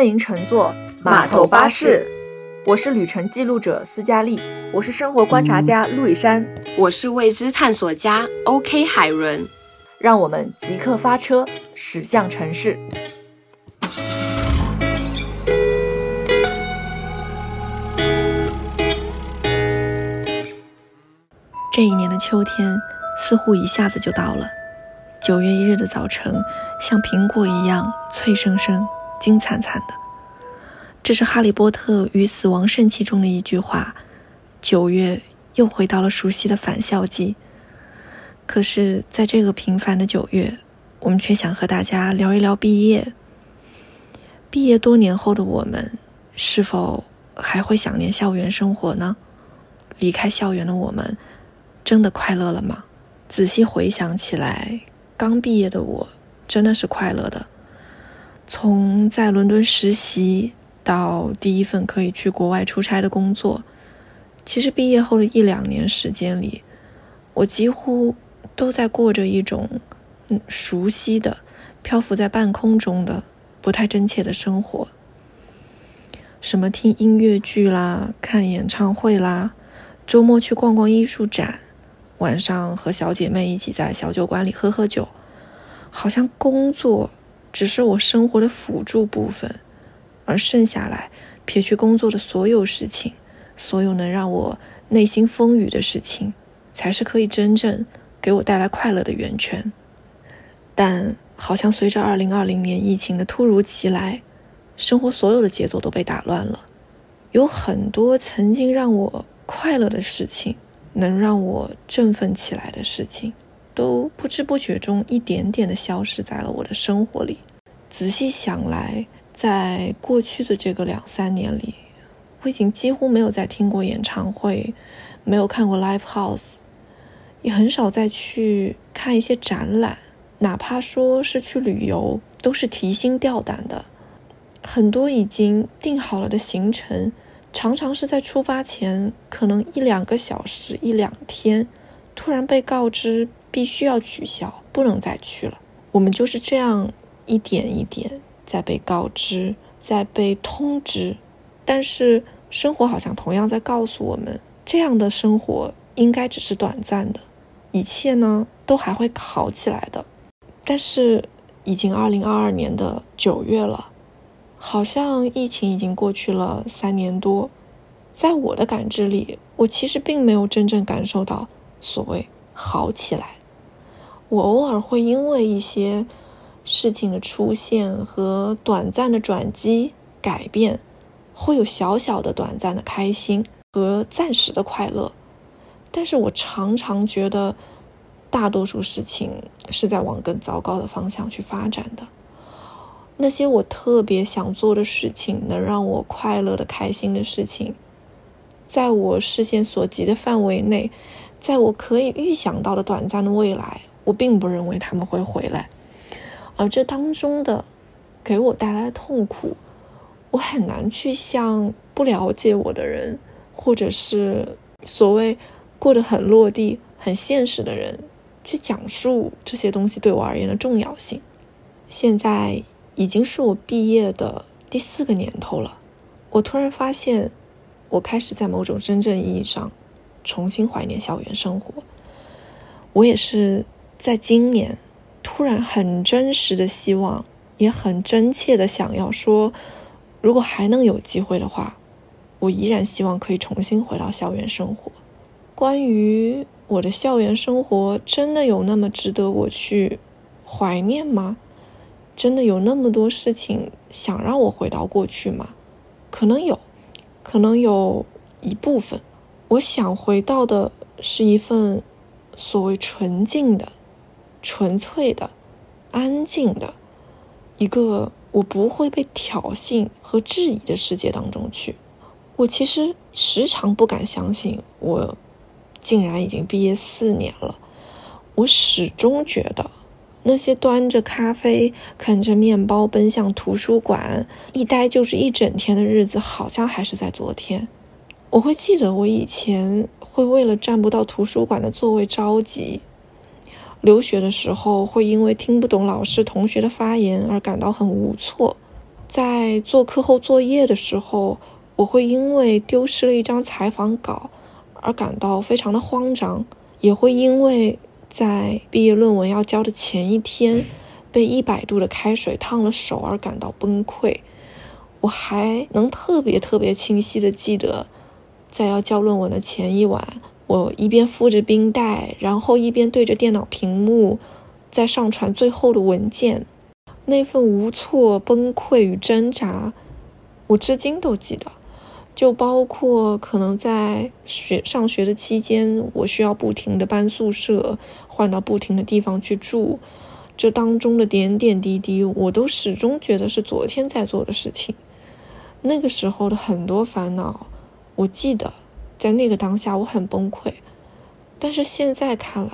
欢迎乘坐码头巴士。我是旅程记录者斯嘉丽，我是生活观察家陆以山，我是未知探索家 OK 海伦。让我们即刻发车，驶向城市。这一年的秋天似乎一下子就到了。九月一日的早晨，像苹果一样脆生生、金灿灿的。这是《哈利波特与死亡圣器》中的一句话。九月又回到了熟悉的返校季。可是，在这个平凡的九月，我们却想和大家聊一聊毕业。毕业多年后的我们，是否还会想念校园生活呢？离开校园的我们，真的快乐了吗？仔细回想起来，刚毕业的我，真的是快乐的。从在伦敦实习到第一份可以去国外出差的工作，其实毕业后的一两年时间里，我几乎。都在过着一种，嗯，熟悉的、漂浮在半空中的、不太真切的生活。什么听音乐剧啦，看演唱会啦，周末去逛逛艺术展，晚上和小姐妹一起在小酒馆里喝喝酒，好像工作只是我生活的辅助部分，而剩下来撇去工作的所有事情，所有能让我内心风雨的事情，才是可以真正。给我带来快乐的源泉，但好像随着2020年疫情的突如其来，生活所有的节奏都被打乱了。有很多曾经让我快乐的事情，能让我振奋起来的事情，都不知不觉中一点点的消失在了我的生活里。仔细想来，在过去的这个两三年里，我已经几乎没有再听过演唱会，没有看过 live house。也很少再去看一些展览，哪怕说是去旅游，都是提心吊胆的。很多已经定好了的行程，常常是在出发前可能一两个小时、一两天，突然被告知必须要取消，不能再去了。我们就是这样一点一点在被告知，在被通知，但是生活好像同样在告诉我们，这样的生活应该只是短暂的。一切呢都还会好起来的，但是已经二零二二年的九月了，好像疫情已经过去了三年多，在我的感知里，我其实并没有真正感受到所谓好起来。我偶尔会因为一些事情的出现和短暂的转机改变，会有小小的短暂的开心和暂时的快乐。但是我常常觉得，大多数事情是在往更糟糕的方向去发展的。那些我特别想做的事情，能让我快乐的、开心的事情，在我视线所及的范围内，在我可以预想到的短暂的未来，我并不认为他们会回来。而这当中的给我带来的痛苦，我很难去向不了解我的人，或者是所谓。过得很落地、很现实的人，去讲述这些东西对我而言的重要性。现在已经是我毕业的第四个年头了，我突然发现，我开始在某种真正意义上重新怀念校园生活。我也是在今年突然很真实的希望，也很真切的想要说，如果还能有机会的话，我依然希望可以重新回到校园生活。关于我的校园生活，真的有那么值得我去怀念吗？真的有那么多事情想让我回到过去吗？可能有，可能有一部分。我想回到的是一份所谓纯净的、纯粹的、安静的，一个我不会被挑衅和质疑的世界当中去。我其实时常不敢相信我。竟然已经毕业四年了，我始终觉得那些端着咖啡、啃着面包奔向图书馆一待就是一整天的日子，好像还是在昨天。我会记得我以前会为了占不到图书馆的座位着急，留学的时候会因为听不懂老师、同学的发言而感到很无措，在做课后作业的时候，我会因为丢失了一张采访稿而感到非常的慌张，也会因为在毕业论文要交的前一天被一百度的开水烫了手而感到崩溃。我还能特别特别清晰的记得，在要交论文的前一晚，我一边敷着冰袋，然后一边对着电脑屏幕在上传最后的文件。那份无措、崩溃与挣扎，我至今都记得。就包括可能在学上学的期间，我需要不停的搬宿舍，换到不停的地方去住，这当中的点点滴滴，我都始终觉得是昨天在做的事情。那个时候的很多烦恼，我记得，在那个当下我很崩溃，但是现在看来，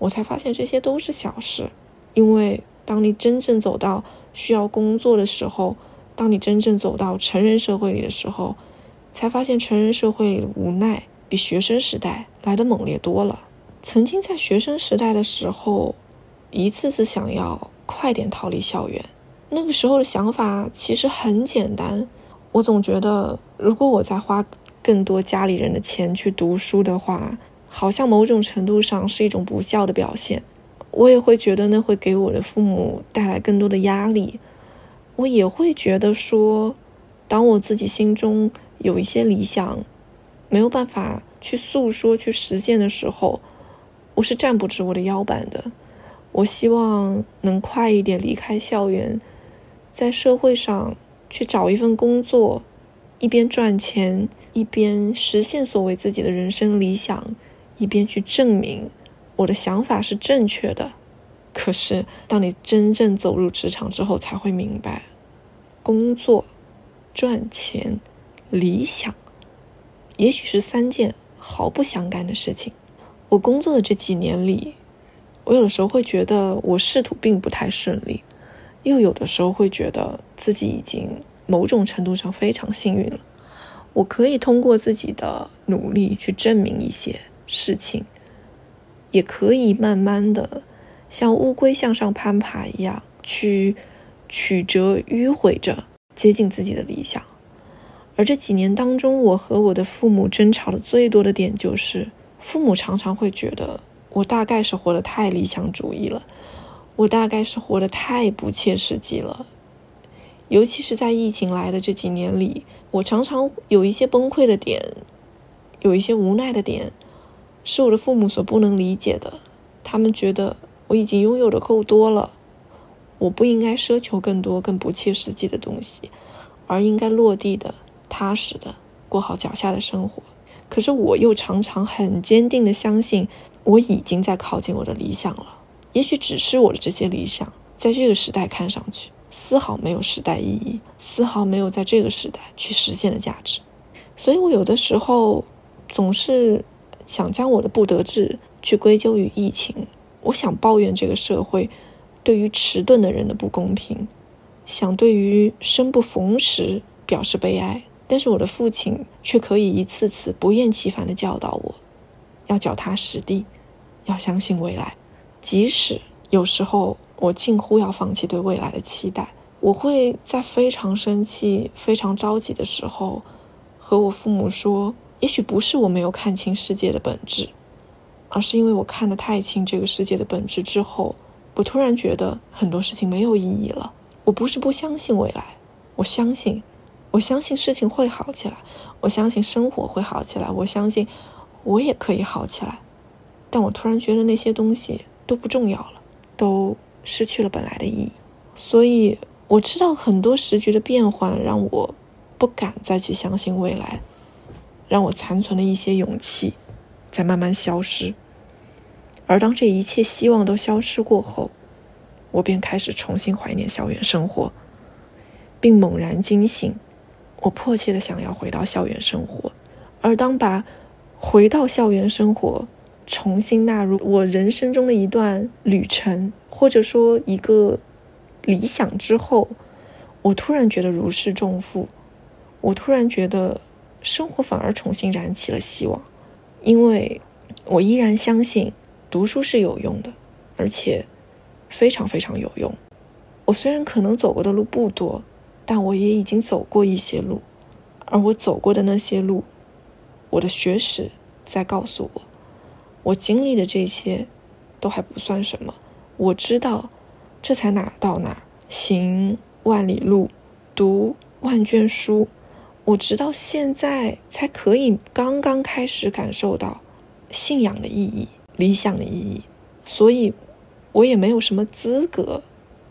我才发现这些都是小事，因为。当你真正走到需要工作的时候，当你真正走到成人社会里的时候，才发现成人社会里的无奈比学生时代来的猛烈多了。曾经在学生时代的时候，一次次想要快点逃离校园。那个时候的想法其实很简单，我总觉得如果我再花更多家里人的钱去读书的话，好像某种程度上是一种不孝的表现。我也会觉得那会给我的父母带来更多的压力，我也会觉得说，当我自己心中有一些理想，没有办法去诉说、去实现的时候，我是站不直我的腰板的。我希望能快一点离开校园，在社会上去找一份工作，一边赚钱，一边实现所谓自己的人生理想，一边去证明。我的想法是正确的，可是当你真正走入职场之后，才会明白，工作、赚钱、理想，也许是三件毫不相干的事情。我工作的这几年里，我有的时候会觉得我仕途并不太顺利，又有的时候会觉得自己已经某种程度上非常幸运了。我可以通过自己的努力去证明一些事情。也可以慢慢的，像乌龟向上攀爬一样，去曲折迂回着接近自己的理想。而这几年当中，我和我的父母争吵的最多的点就是，父母常常会觉得我大概是活得太理想主义了，我大概是活得太不切实际了。尤其是在疫情来的这几年里，我常常有一些崩溃的点，有一些无奈的点。是我的父母所不能理解的，他们觉得我已经拥有的够多了，我不应该奢求更多、更不切实际的东西，而应该落地的、踏实的过好脚下的生活。可是我又常常很坚定的相信，我已经在靠近我的理想了。也许只是我的这些理想，在这个时代看上去丝毫没有时代意义，丝毫没有在这个时代去实现的价值。所以我有的时候总是。想将我的不得志去归咎于疫情，我想抱怨这个社会对于迟钝的人的不公平，想对于生不逢时表示悲哀。但是我的父亲却可以一次次不厌其烦地教导我，要脚踏实地，要相信未来。即使有时候我近乎要放弃对未来的期待，我会在非常生气、非常着急的时候，和我父母说。也许不是我没有看清世界的本质，而是因为我看得太清这个世界的本质之后，我突然觉得很多事情没有意义了。我不是不相信未来，我相信，我相信事情会好起来，我相信生活会好起来，我相信我也可以好起来。但我突然觉得那些东西都不重要了，都失去了本来的意义。所以我知道很多时局的变换让我不敢再去相信未来。让我残存的一些勇气，在慢慢消失。而当这一切希望都消失过后，我便开始重新怀念校园生活，并猛然惊醒。我迫切的想要回到校园生活。而当把回到校园生活重新纳入我人生中的一段旅程，或者说一个理想之后，我突然觉得如释重负。我突然觉得。生活反而重新燃起了希望，因为我依然相信读书是有用的，而且非常非常有用。我虽然可能走过的路不多，但我也已经走过一些路，而我走过的那些路，我的学识在告诉我，我经历的这些都还不算什么。我知道，这才哪到哪，行万里路，读万卷书。我直到现在才可以刚刚开始感受到信仰的意义、理想的意义，所以，我也没有什么资格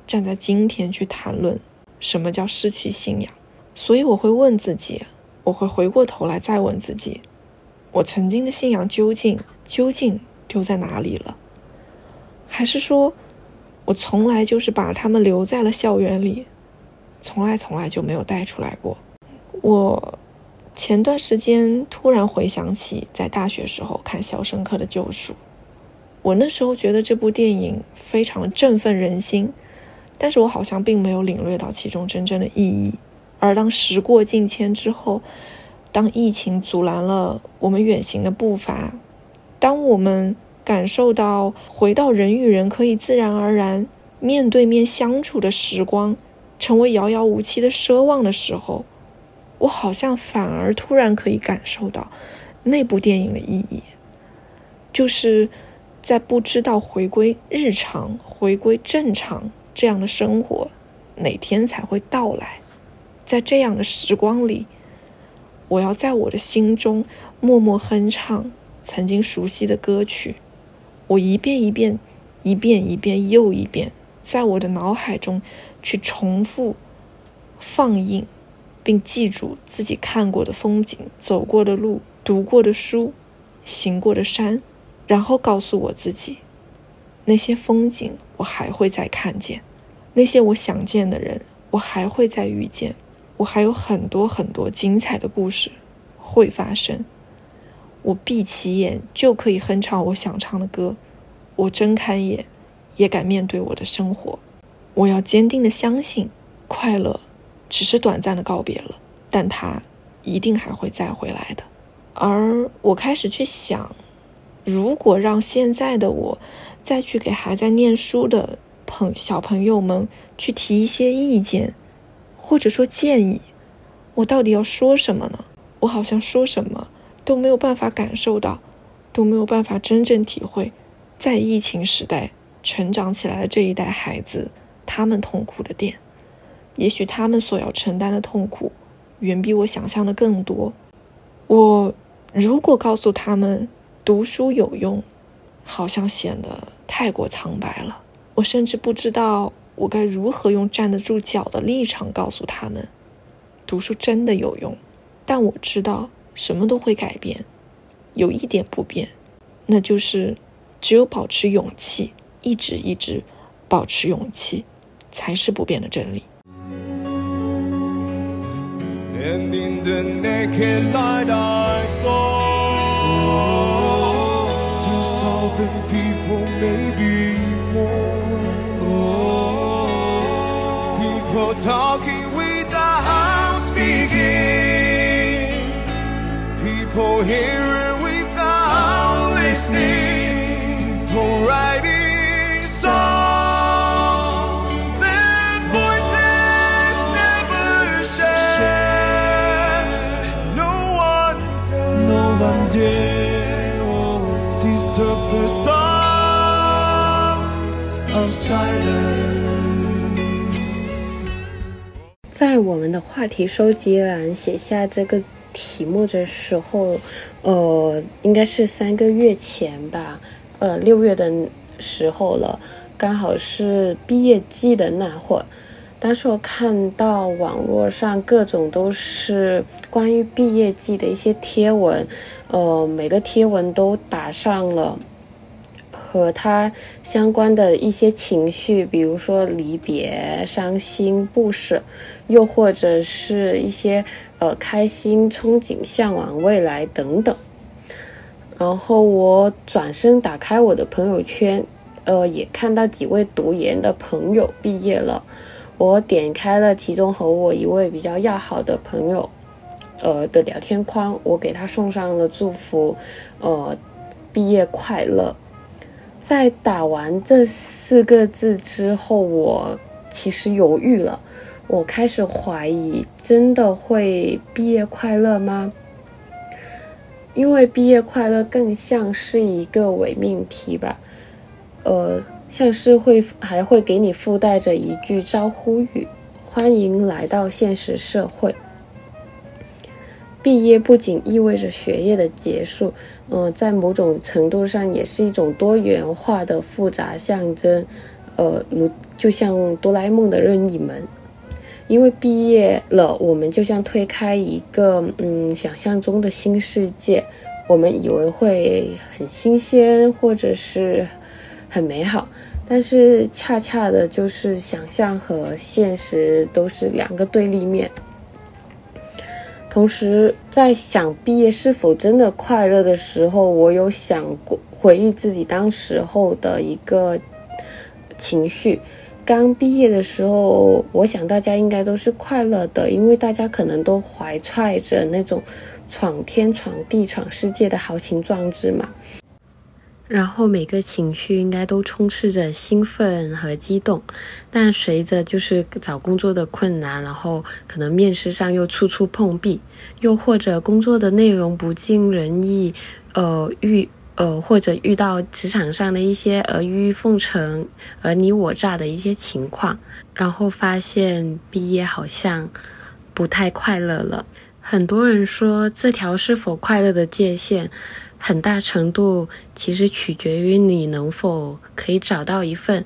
站在今天去谈论什么叫失去信仰。所以，我会问自己，我会回过头来再问自己：我曾经的信仰究竟究竟丢在哪里了？还是说，我从来就是把他们留在了校园里，从来从来就没有带出来过？我前段时间突然回想起在大学时候看《肖申克的救赎》，我那时候觉得这部电影非常振奋人心，但是我好像并没有领略到其中真正的意义。而当时过境迁之后，当疫情阻拦了我们远行的步伐，当我们感受到回到人与人可以自然而然面对面相处的时光成为遥遥无期的奢望的时候，我好像反而突然可以感受到那部电影的意义，就是在不知道回归日常、回归正常这样的生活哪天才会到来，在这样的时光里，我要在我的心中默默哼唱曾经熟悉的歌曲，我一遍一遍、一遍一遍又一遍，在我的脑海中去重复放映。并记住自己看过的风景、走过的路、读过的书、行过的山，然后告诉我自己，那些风景我还会再看见，那些我想见的人我还会再遇见，我还有很多很多精彩的故事会发生。我闭起眼就可以哼唱我想唱的歌，我睁开眼也敢面对我的生活。我要坚定的相信，快乐。只是短暂的告别了，但它一定还会再回来的。而我开始去想，如果让现在的我再去给还在念书的朋小朋友们去提一些意见，或者说建议，我到底要说什么呢？我好像说什么都没有办法感受到，都没有办法真正体会，在疫情时代成长起来的这一代孩子，他们痛苦的点。也许他们所要承担的痛苦，远比我想象的更多。我如果告诉他们读书有用，好像显得太过苍白了。我甚至不知道我该如何用站得住脚的立场告诉他们，读书真的有用。但我知道什么都会改变，有一点不变，那就是只有保持勇气，一直一直保持勇气，才是不变的真理。And in the naked light I saw Two southern people, maybe more People talking without speaking People hearing without listening to writing songs that voices never share. No one, no one dare disturb the sound of silence。在我们的话题收集栏写下这个题目的时候，呃，应该是三个月前吧，呃，六月的时候了，刚好是毕业季的那会儿。当时我看到网络上各种都是关于毕业季的一些贴文，呃，每个贴文都打上了和他相关的一些情绪，比如说离别、伤心、不舍，又或者是一些呃开心、憧憬、向往未来等等。然后我转身打开我的朋友圈，呃，也看到几位读研的朋友毕业了。我点开了其中和我一位比较要好的朋友，呃的聊天框，我给他送上了祝福，呃，毕业快乐。在打完这四个字之后，我其实犹豫了，我开始怀疑，真的会毕业快乐吗？因为毕业快乐更像是一个伪命题吧，呃，像是会还会给你附带着一句招呼语，欢迎来到现实社会。毕业不仅意味着学业的结束，嗯，在某种程度上也是一种多元化的复杂象征，呃，如就像哆啦 A 梦的任意门。因为毕业了，我们就像推开一个嗯想象中的新世界，我们以为会很新鲜或者是很美好，但是恰恰的就是想象和现实都是两个对立面。同时，在想毕业是否真的快乐的时候，我有想过回忆自己当时候的一个情绪。刚毕业的时候，我想大家应该都是快乐的，因为大家可能都怀揣着那种闯天闯地闯世界的豪情壮志嘛。然后每个情绪应该都充斥着兴奋和激动，但随着就是找工作的困难，然后可能面试上又处处碰壁，又或者工作的内容不尽人意，呃遇。呃，或者遇到职场上的一些阿谀奉承、尔你我诈的一些情况，然后发现毕业好像不太快乐了。很多人说，这条是否快乐的界限，很大程度其实取决于你能否可以找到一份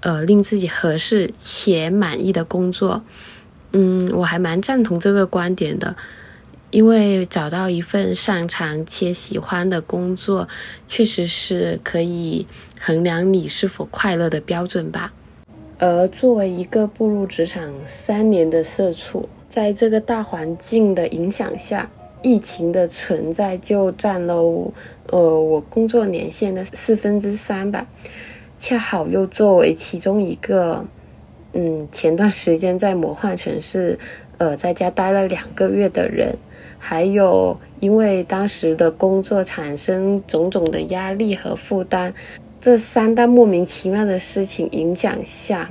呃令自己合适且满意的工作。嗯，我还蛮赞同这个观点的。因为找到一份擅长且喜欢的工作，确实是可以衡量你是否快乐的标准吧。而作为一个步入职场三年的社畜，在这个大环境的影响下，疫情的存在就占了呃我工作年限的四分之三吧。恰好又作为其中一个，嗯，前段时间在魔幻城市，呃，在家待了两个月的人。还有，因为当时的工作产生种种的压力和负担，这三大莫名其妙的事情影响下，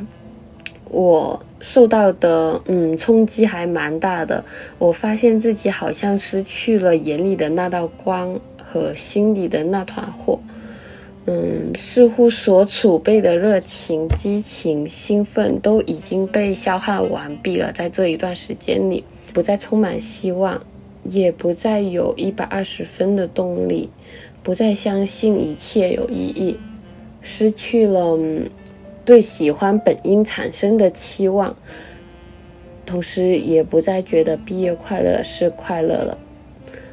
我受到的嗯冲击还蛮大的。我发现自己好像失去了眼里的那道光和心里的那团火，嗯，似乎所储备的热情、激情、兴奋都已经被消耗完毕了。在这一段时间里，不再充满希望。也不再有一百二十分的动力，不再相信一切有意义，失去了对喜欢本应产生的期望，同时也不再觉得毕业快乐是快乐了，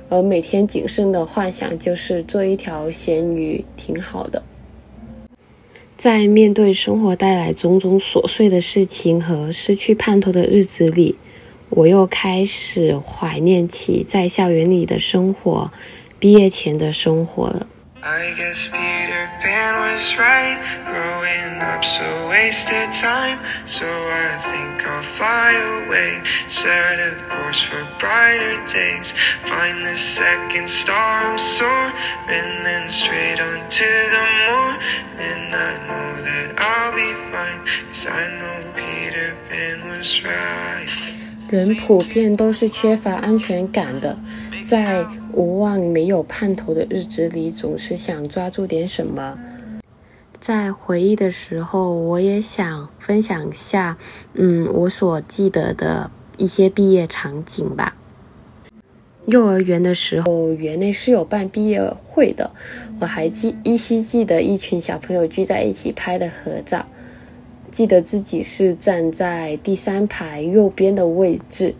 而每天仅剩的幻想就是做一条咸鱼挺好的。在面对生活带来种种琐碎的事情和失去盼头的日子里。我又开始怀念起在校园里的生活，毕业前的生活了。人普遍都是缺乏安全感的， 在无望、没有盼头的日子里，总是想抓住点什么。在回忆的时候，我也想分享下，嗯，我所记得的一些毕业场景吧。幼儿园的时候，园内是有办毕业会的，我还记依稀记得一群小朋友聚在一起拍的合照。记得自己是站在第三排右边的位置，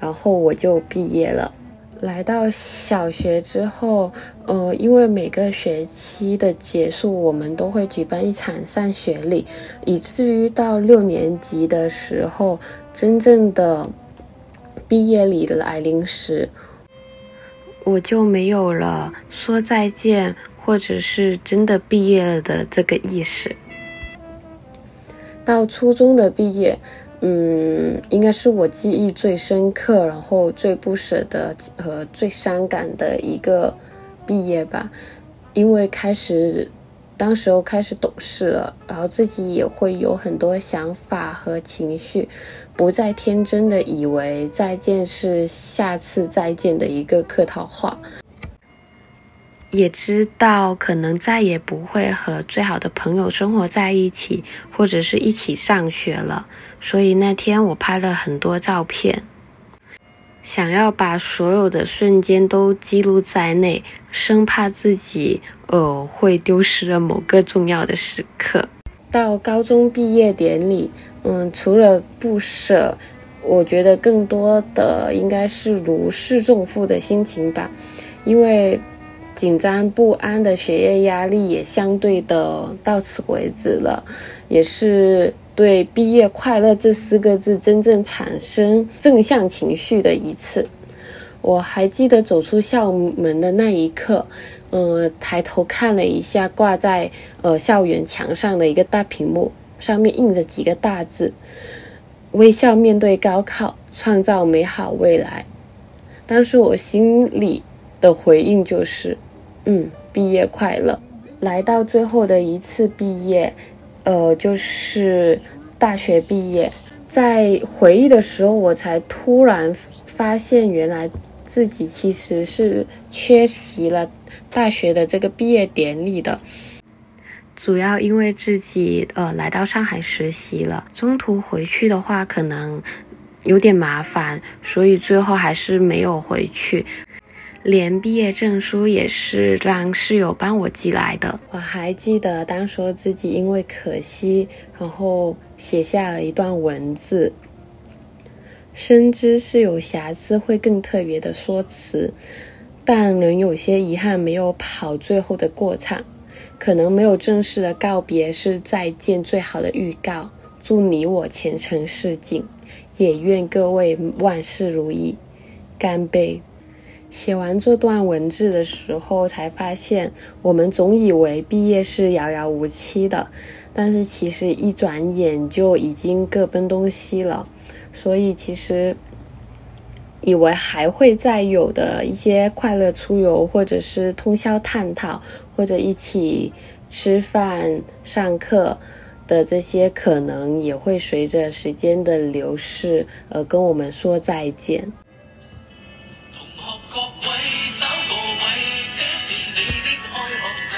然后我就毕业了。来到小学之后，呃，因为每个学期的结束，我们都会举办一场上学礼，以至于到六年级的时候，真正的毕业礼来临时，我就没有了说再见，或者是真的毕业了的这个意识。到初中的毕业，嗯，应该是我记忆最深刻，然后最不舍得和最伤感的一个毕业吧，因为开始当时候开始懂事了，然后自己也会有很多想法和情绪，不再天真的以为再见是下次再见的一个客套话，也知道可能再也不会和最好的朋友生活在一起，或者是一起上学了，所以那天我拍了很多照片。想要把所有的瞬间都记录在内，生怕自己呃会丢失了某个重要的时刻。到高中毕业典礼，嗯，除了不舍，我觉得更多的应该是如释重负的心情吧，因为紧张不安的学业压力也相对的到此为止了，也是。对“毕业快乐”这四个字真正产生正向情绪的一次，我还记得走出校门的那一刻，呃，抬头看了一下挂在呃校园墙上的一个大屏幕，上面印着几个大字：“微笑面对高考，创造美好未来。”当时我心里的回应就是：“嗯，毕业快乐。”来到最后的一次毕业。呃，就是大学毕业，在回忆的时候，我才突然发现，原来自己其实是缺席了大学的这个毕业典礼的。主要因为自己呃来到上海实习了，中途回去的话可能有点麻烦，所以最后还是没有回去。连毕业证书也是让室友帮我寄来的。我还记得当时自己因为可惜，然后写下了一段文字。深知是有瑕疵会更特别的说辞，但仍有些遗憾没有跑最后的过场。可能没有正式的告别是再见最好的预告。祝你我前程似锦，也愿各位万事如意。干杯！写完这段文字的时候，才发现我们总以为毕业是遥遥无期的，但是其实一转眼就已经各奔东西了。所以其实以为还会再有的一些快乐出游，或者是通宵探讨，或者一起吃饭、上课的这些，可能也会随着时间的流逝而跟我们说再见。各位找个位，这是你的开学礼。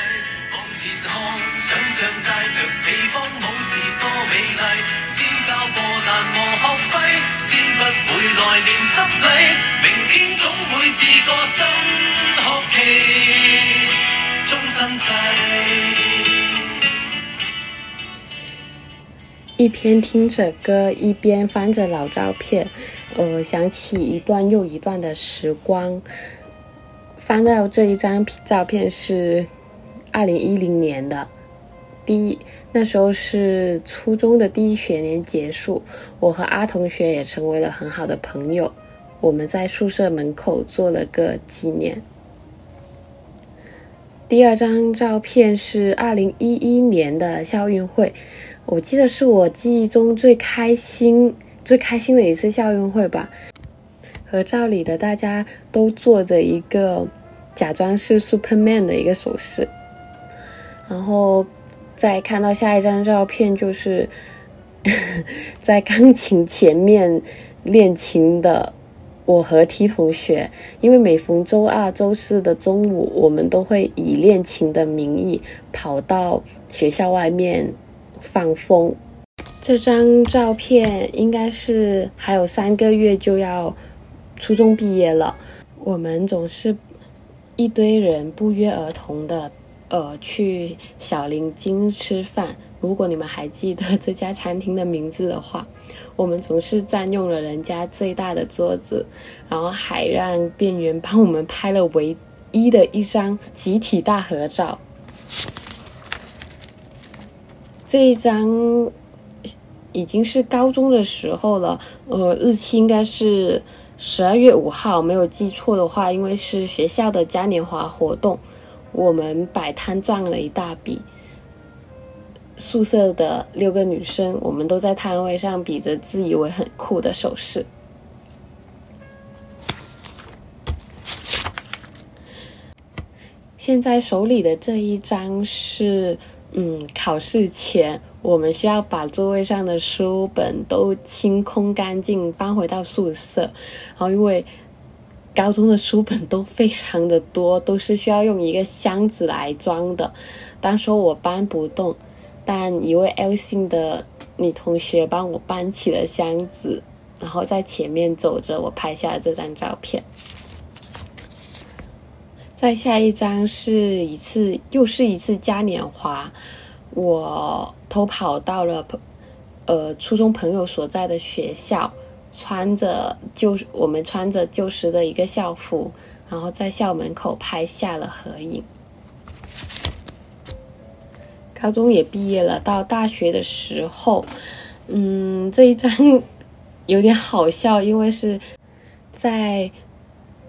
往前看，想象带着四方武士多美丽。先交过难和学费，先不会来年失礼。明天总会是个新学期，终身制。一边听着歌，一边翻着老照片，呃，想起一段又一段的时光。翻到这一张照片是二零一零年的。第一，那时候是初中的第一学年结束，我和阿同学也成为了很好的朋友。我们在宿舍门口做了个纪念。第二张照片是二零一一年的校运会，我记得是我记忆中最开心、最开心的一次校运会吧。合照里的大家都做着一个假装是 Superman 的一个手势，然后。再看到下一张照片，就是 在钢琴前面练琴的我和 T 同学。因为每逢周二、周四的中午，我们都会以练琴的名义跑到学校外面放风。这张照片应该是还有三个月就要初中毕业了，我们总是一堆人不约而同的。呃，去小林金吃饭。如果你们还记得这家餐厅的名字的话，我们总是占用了人家最大的桌子，然后还让店员帮我们拍了唯一的一张集体大合照。这一张已经是高中的时候了，呃，日期应该是十二月五号，没有记错的话，因为是学校的嘉年华活动。我们摆摊赚了一大笔。宿舍的六个女生，我们都在摊位上比着自以为很酷的手势。现在手里的这一张是，嗯，考试前我们需要把座位上的书本都清空干净，搬回到宿舍。然后因为高中的书本都非常的多，都是需要用一个箱子来装的。当时我搬不动，但一位 L 姓的女同学帮我搬起了箱子，然后在前面走着，我拍下了这张照片。再下一张是一次，又是一次嘉年华。我偷跑到了朋，呃，初中朋友所在的学校，穿着旧，我们穿着旧时的一个校服，然后在校门口拍下了合影。高中也毕业了，到大学的时候，嗯，这一张 有点好笑，因为是在。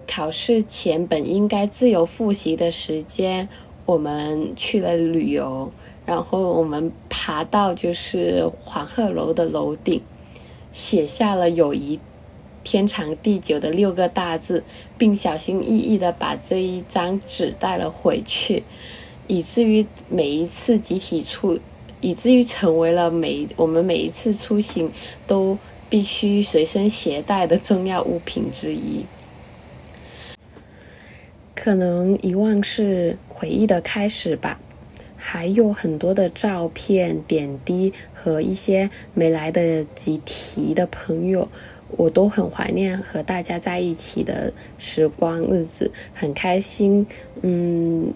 考试前本应该自由复习的时间，我们去了旅游，然后我们爬到就是黄鹤楼的楼顶，写下了“友谊天长地久”的六个大字，并小心翼翼的把这一张纸带了回去，以至于每一次集体出，以至于成为了每我们每一次出行都必须随身携带的重要物品之一。可能遗忘是回忆的开始吧，还有很多的照片、点滴和一些没来得及提的朋友，我都很怀念和大家在一起的时光日子，很开心。嗯，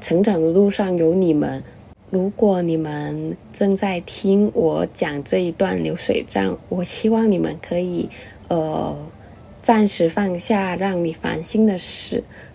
成长的路上有你们。如果你们正在听我讲这一段流水账，我希望你们可以呃暂时放下让你烦心的事。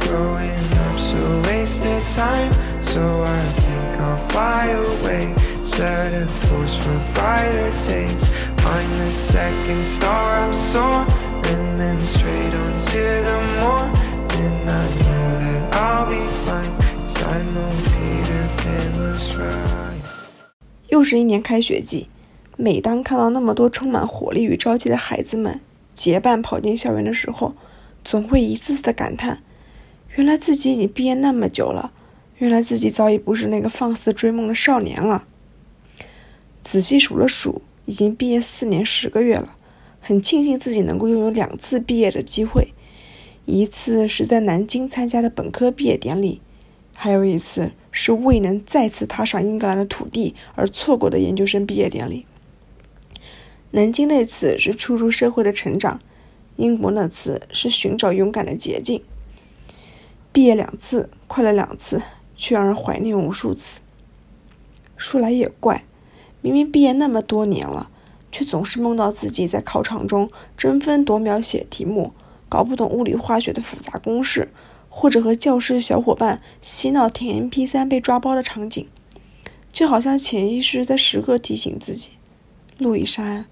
growing up so wasted time so i think i'll fly away set a course for brighter days find the second star i'm soaring then straight on to the more then i know that i'll be fine cause i know peter pan was right 又是一年开学季每当看到那么多充满活力与朝气的孩子们结伴跑进校园的时候总会一次次的感叹原来自己已经毕业那么久了，原来自己早已不是那个放肆追梦的少年了。仔细数了数，已经毕业四年十个月了，很庆幸自己能够拥有两次毕业的机会，一次是在南京参加的本科毕业典礼，还有一次是未能再次踏上英格兰的土地而错过的研究生毕业典礼。南京那次是初入社会的成长，英国那次是寻找勇敢的捷径。毕业两次，快乐两次，却让人怀念无数次。说来也怪，明明毕业那么多年了，却总是梦到自己在考场中争分夺秒写题目，搞不懂物理化学的复杂公式，或者和教室小伙伴嬉闹听 MP3 被抓包的场景，就好像潜意识在时刻提醒自己：陆一山，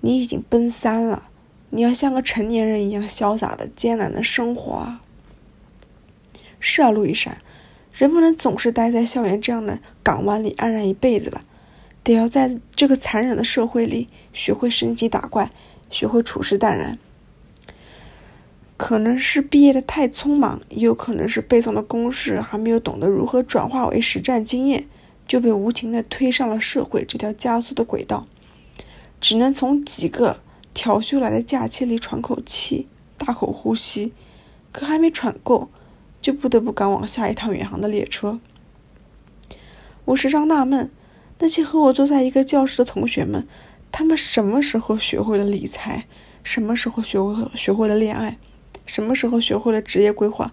你已经奔三了，你要像个成年人一样潇洒的、艰难的生活啊！是啊，路易山，人不能总是待在校园这样的港湾里安然一辈子吧？得要在这个残忍的社会里学会升级打怪，学会处事淡然。可能是毕业的太匆忙，也有可能是背诵的公式还没有懂得如何转化为实战经验，就被无情的推上了社会这条加速的轨道，只能从几个调休来的假期里喘口气，大口呼吸，可还没喘够。就不得不赶往下一趟远航的列车。我时常纳闷，那些和我坐在一个教室的同学们，他们什么时候学会了理财？什么时候学会学会了恋爱？什么时候学会了职业规划？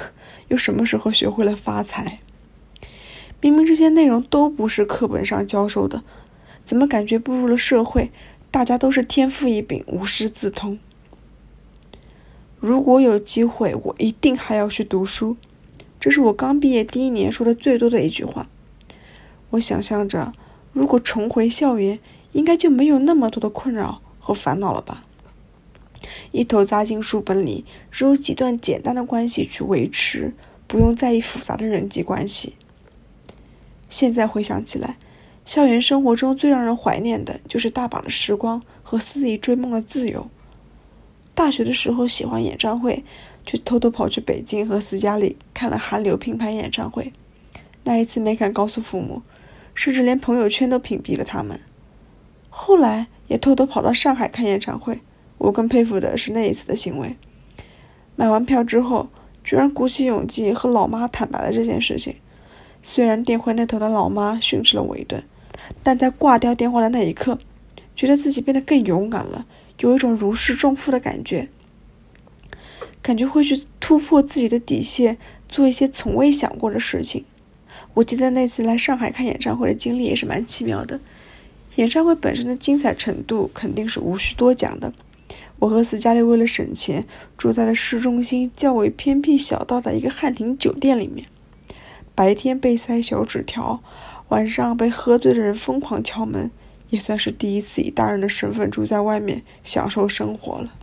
又什么时候学会了发财？明明这些内容都不是课本上教授的，怎么感觉步入了社会，大家都是天赋异禀，无师自通？如果有机会，我一定还要去读书。这是我刚毕业第一年说的最多的一句话。我想象着，如果重回校园，应该就没有那么多的困扰和烦恼了吧？一头扎进书本里，只有几段简单的关系去维持，不用在意复杂的人际关系。现在回想起来，校园生活中最让人怀念的就是大把的时光和肆意追梦的自由。大学的时候喜欢演唱会，就偷偷跑去北京和斯嘉丽看了韩流拼盘演唱会。那一次没敢告诉父母，甚至连朋友圈都屏蔽了他们。后来也偷偷跑到上海看演唱会。我更佩服的是那一次的行为。买完票之后，居然鼓起勇气和老妈坦白了这件事情。虽然电话那头的老妈训斥了我一顿，但在挂掉电话的那一刻，觉得自己变得更勇敢了，有一种如释重负的感觉，感觉会去突破自己的底线，做一些从未想过的事情。我记得那次来上海看演唱会的经历也是蛮奇妙的。演唱会本身的精彩程度肯定是无需多讲的。我和斯嘉丽为了省钱，住在了市中心较为偏僻小道的一个汉庭酒店里面。白天被塞小纸条，晚上被喝醉的人疯狂敲门，也算是第一次以大人的身份住在外面享受生活了。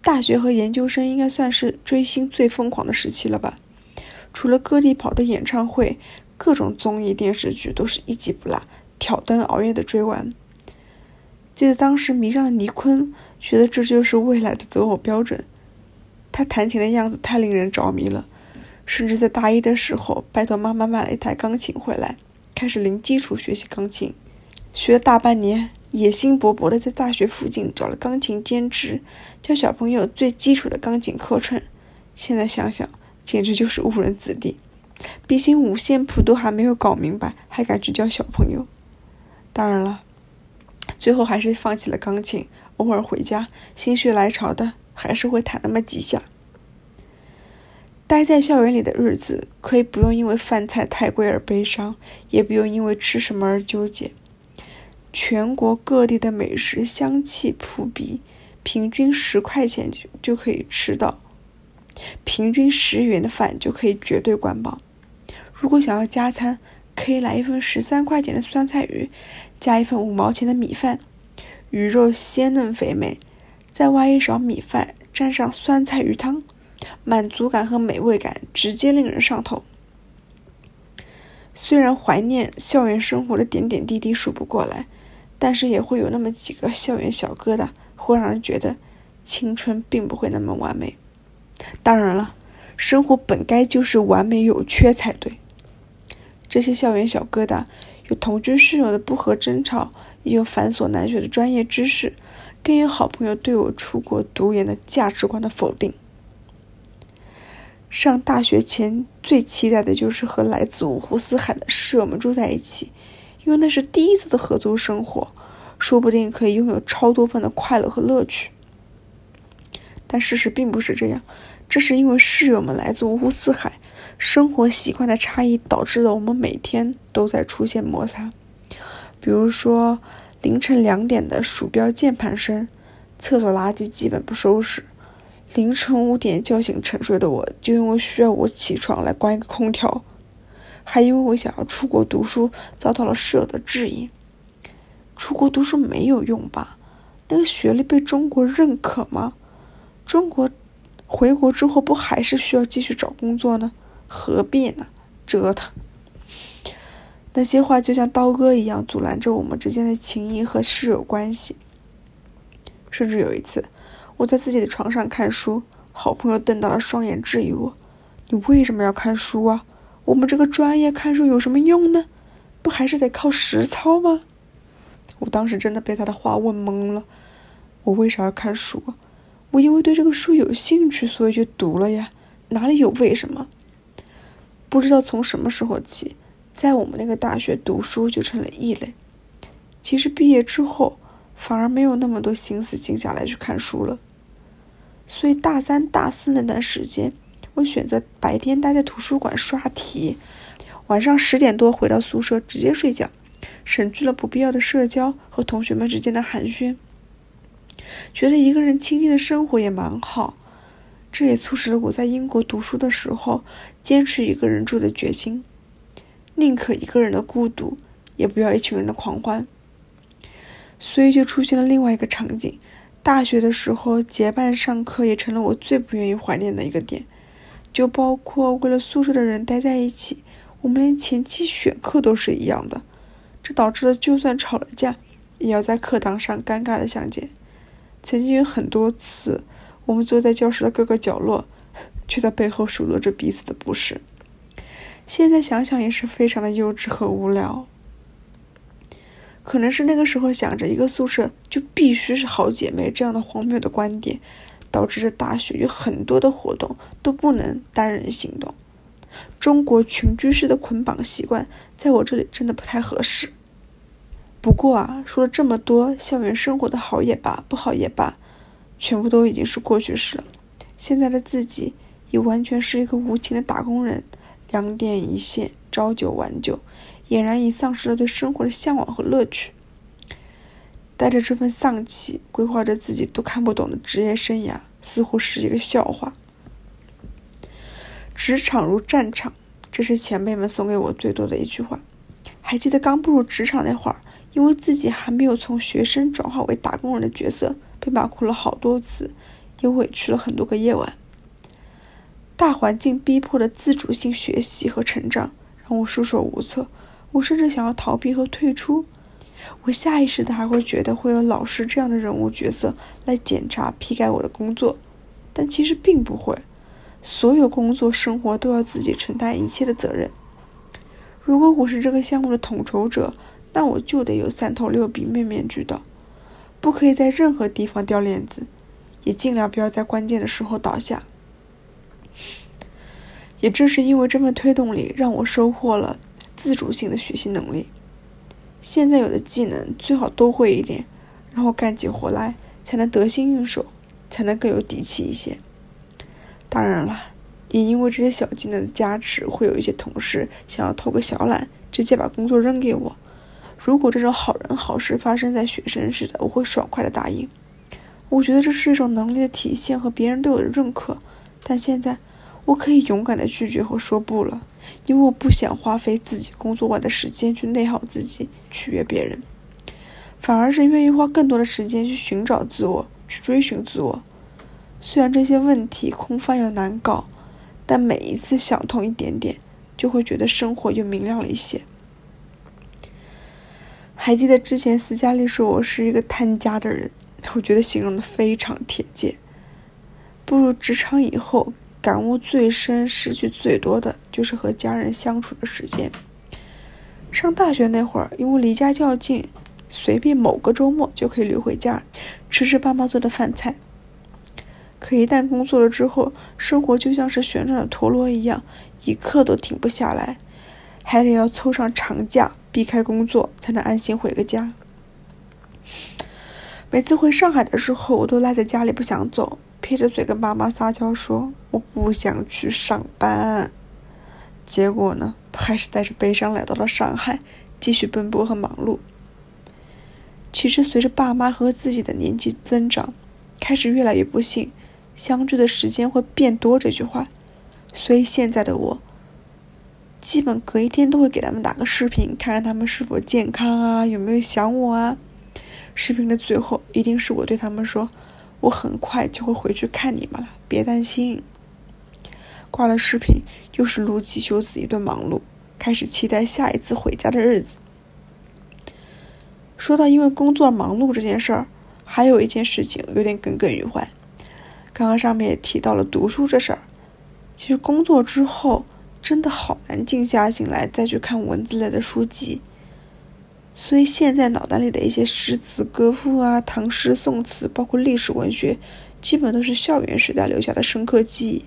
大学和研究生应该算是追星最疯狂的时期了吧？除了各地跑的演唱会，各种综艺电视剧都是一集不落，挑灯熬夜的追完。记得当时迷上了尼坤。觉得这就是未来的择偶标准。他弹琴的样子太令人着迷了，甚至在大一的时候，拜托妈妈买了一台钢琴回来，开始零基础学习钢琴，学了大半年，野心勃勃的在大学附近找了钢琴兼职，教小朋友最基础的钢琴课程。现在想想，简直就是误人子弟，毕竟五线谱都还没有搞明白，还敢去教小朋友？当然了，最后还是放弃了钢琴。偶尔回家，心血来潮的还是会弹那么几下。待在校园里的日子，可以不用因为饭菜太贵而悲伤，也不用因为吃什么而纠结。全国各地的美食香气扑鼻，平均十块钱就就可以吃到，平均十元的饭就可以绝对管饱。如果想要加餐，可以来一份十三块钱的酸菜鱼，加一份五毛钱的米饭。鱼肉鲜嫩肥美，再挖一勺米饭，蘸上酸菜鱼汤，满足感和美味感直接令人上头。虽然怀念校园生活的点点滴滴数不过来，但是也会有那么几个校园小疙瘩，会让人觉得青春并不会那么完美。当然了，生活本该就是完美有缺才对。这些校园小疙瘩，有同居室友的不和争吵。也有繁琐难学的专业知识，更有好朋友对我出国读研的价值观的否定。上大学前最期待的就是和来自五湖四海的室友们住在一起，因为那是第一次的合租生活，说不定可以拥有超多份的快乐和乐趣。但事实并不是这样，这是因为室友们来自五湖四海，生活习惯的差异导致了我们每天都在出现摩擦。比如说，凌晨两点的鼠标键盘声，厕所垃圾基本不收拾，凌晨五点叫醒沉睡的我，就因为需要我起床来关一个空调，还因为我想要出国读书，遭到了室友的质疑。出国读书没有用吧？那个学历被中国认可吗？中国回国之后不还是需要继续找工作呢？何必呢？折腾。那些话就像刀割一样，阻拦着我们之间的情谊和室友关系。甚至有一次，我在自己的床上看书，好朋友瞪大了双眼质疑我：“你为什么要看书啊？我们这个专业看书有什么用呢？不还是得靠实操吗？”我当时真的被他的话问懵了。我为啥要看书？我因为对这个书有兴趣，所以就读了呀，哪里有为什么？不知道从什么时候起。在我们那个大学读书就成了异类。其实毕业之后，反而没有那么多心思静下来去看书了。所以大三、大四那段时间，我选择白天待在图书馆刷题，晚上十点多回到宿舍直接睡觉，省去了不必要的社交和同学们之间的寒暄。觉得一个人清静的生活也蛮好。这也促使了我在英国读书的时候，坚持一个人住的决心，宁可一个人的孤独，也不要一群人的狂欢。所以就出现了另外一个场景：大学的时候结伴上课也成了我最不愿意怀念的一个点，就包括为了宿舍的人待在一起，我们连前期选课都是一样的，这导致了就算吵了架，也要在课堂上尴尬的相见。曾经有很多次，我们坐在教室的各个角落。却在背后数落着彼此的不是。现在想想也是非常的幼稚和无聊。可能是那个时候想着一个宿舍就必须是好姐妹这样的荒谬的观点，导致这大学有很多的活动都不能单人行动。中国群居式的捆绑习惯在我这里真的不太合适。不过啊，说了这么多，校园生活的好也罢，不好也罢，全部都已经是过去式了。现在的自己。也完全是一个无情的打工人，两点一线，朝九晚九，俨然已丧失了对生活的向往和乐趣。带着这份丧气，规划着自己都看不懂的职业生涯，似乎是一个笑话。职场如战场，这是前辈们送给我最多的一句话。还记得刚步入职场那会儿，因为自己还没有从学生转化为打工人的角色，被骂哭了好多次，也委屈了很多个夜晚。大环境逼迫的自主性学习和成长让我束手无策，我甚至想要逃避和退出。我下意识的还会觉得会有老师这样的人物角色来检查批改我的工作，但其实并不会。所有工作生活都要自己承担一切的责任。如果我是这个项目的统筹者，那我就得有三头六臂、面面俱到，不可以在任何地方掉链子，也尽量不要在关键的时候倒下。也正是因为这份推动力，让我收获了自主性的学习能力。现在有的技能最好都会一点，然后干起活来才能得心应手，才能更有底气一些。当然了，也因为这些小技能的加持，会有一些同事想要偷个小懒，直接把工作扔给我。如果这种好人好事发生在学生时代，我会爽快的答应。我觉得这是一种能力的体现和别人对我的认可。但现在，我可以勇敢的拒绝和说不了，因为我不想花费自己工作外的时间去内耗自己、取悦别人，反而是愿意花更多的时间去寻找自我、去追寻自我。虽然这些问题空泛又难搞，但每一次想通一点点，就会觉得生活又明亮了一些。还记得之前斯嘉丽说我是一个贪家的人，我觉得形容的非常贴切。步入职场以后，感悟最深、失去最多的就是和家人相处的时间。上大学那会儿，因为离家较近，随便某个周末就可以溜回家，吃吃爸妈做的饭菜。可一旦工作了之后，生活就像是旋转的陀螺一样，一刻都停不下来，还得要凑上长假，避开工作，才能安心回个家。每次回上海的时候，我都赖在家里不想走。撇着嘴跟爸妈撒娇说：“我不想去上班。”结果呢，还是带着悲伤来到了上海，继续奔波和忙碌。其实，随着爸妈和自己的年纪增长，开始越来越不信“相聚的时间会变多”这句话。所以现在的我，基本隔一天都会给他们打个视频，看看他们是否健康啊，有没有想我啊。视频的最后，一定是我对他们说。我很快就会回去看你们了，别担心。挂了视频，又是撸起袖子一顿忙碌，开始期待下一次回家的日子。说到因为工作忙碌这件事儿，还有一件事情有点耿耿于怀。刚刚上面也提到了读书这事儿，其实工作之后真的好难静下心来再去看文字类的书籍。所以现在脑袋里的一些诗词歌赋啊、唐诗宋词，包括历史文学，基本都是校园时代留下的深刻记忆。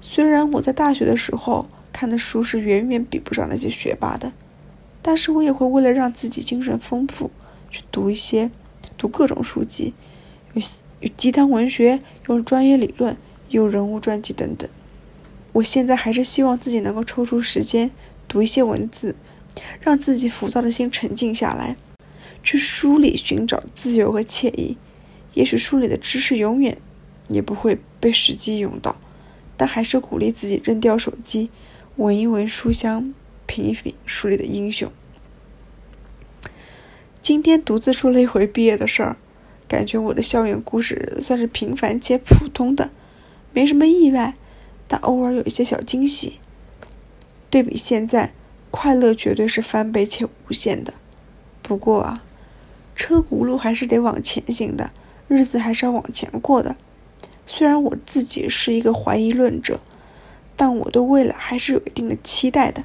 虽然我在大学的时候看的书是远远比不上那些学霸的，但是我也会为了让自己精神丰富，去读一些，读各种书籍，有有鸡汤文学，有专业理论，有人物传记等等。我现在还是希望自己能够抽出时间读一些文字。让自己浮躁的心沉静下来，去书里寻找自由和惬意。也许书里的知识永远也不会被实际用到，但还是鼓励自己扔掉手机，闻一闻书香，品一品书里的英雄。今天独自说了一回毕业的事儿，感觉我的校园故事算是平凡且普通的，没什么意外，但偶尔有一些小惊喜。对比现在，快乐绝对是翻倍且无限的。不过啊，车轱辘还是得往前行的，日子还是要往前过的。虽然我自己是一个怀疑论者，但我对未来还是有一定的期待的。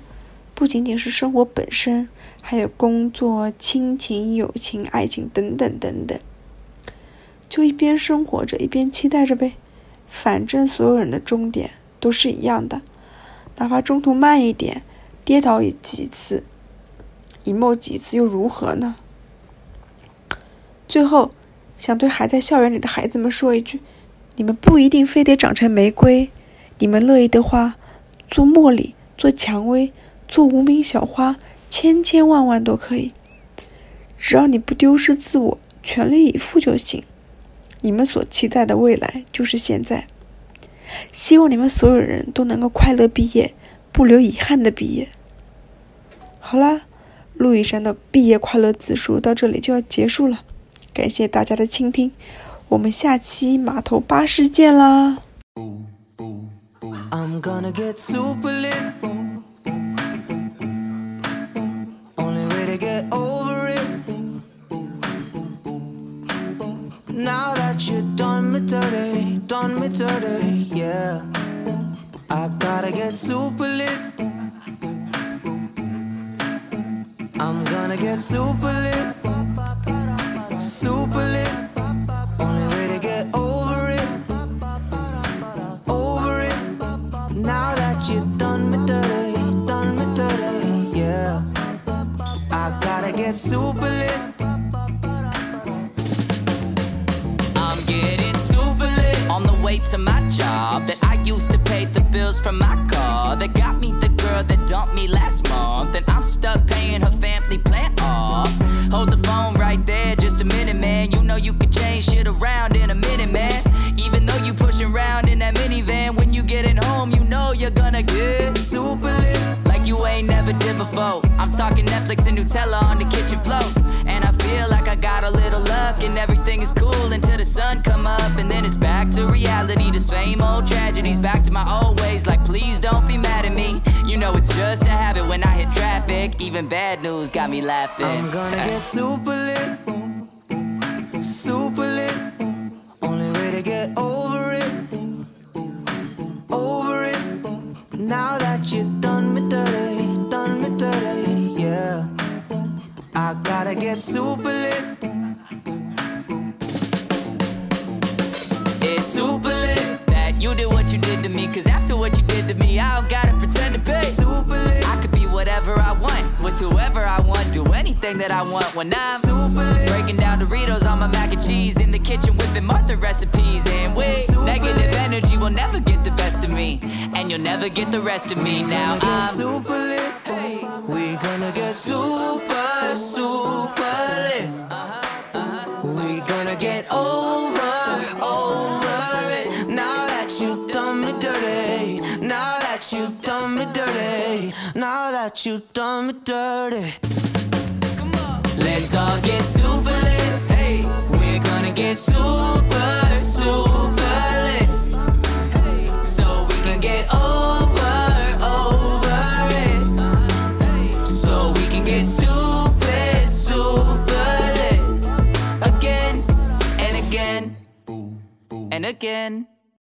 不仅仅是生活本身，还有工作、亲情、友情、爱情等等等等。就一边生活着，一边期待着呗。反正所有人的终点都是一样的，哪怕中途慢一点，跌倒几次，emo 几次又如何呢？最后，想对还在校园里的孩子们说一句。你们不一定非得长成玫瑰，你们乐意的话，做茉莉，做蔷薇，做无名小花，千千万万都可以。只要你不丢失自我，全力以赴就行。你们所期待的未来就是现在。希望你们所有人都能够快乐毕业，不留遗憾的毕业。好啦，陆羽山的毕业快乐自述到这里就要结束了，感谢大家的倾听。我们下期码头巴士见啦！I'm gonna get super lit. Only way to get over it. Now that you done me dirty, done me dirty, yeah. I gotta get super lit. gonna get super lit, super lit. Only way to get over it, over it. Now that you've done me dirty, done me dirty, yeah. I gotta get super lit. I'm getting super lit on the way to my job that I used to pay the bills from my car that got me the dumped me last month, and I'm stuck paying her family plan off. Hold the phone right there, just a minute, man. You know you can change shit around in a minute, man. Even though you pushing around in that minivan, when you getting home, you know you're gonna get super lit like you ain't never did before. I'm talking Netflix and Nutella on the kitchen floor. And I feel like I got a little luck and everything is cool the sun come up and then it's back to reality. The same old tragedies, back to my old ways. Like please don't be mad at me. You know it's just a habit when I hit traffic. Even bad news got me laughing. I'm gonna get super lit, super lit. Only way to get over it, over it. Now that you done me dirty, done me dirty, yeah. I gotta get super lit. Me. Cause after what you did to me, I don't gotta pretend to be. Super lit. I could be whatever I want, with whoever I want, do anything that I want when I'm super lit. Breaking down Doritos on my mac and cheese in the kitchen whipping Martha recipes. And with negative lit. energy will never get the best of me. And you'll never get the rest of me. Now I'm super lit. Hey. We gonna get super, super that you done me dirty. Come on. Let's all get super lit. Hey, we're gonna get super, super lit. Hey, so we can get over, over it. So we can get stupid, super lit. Again and again and again.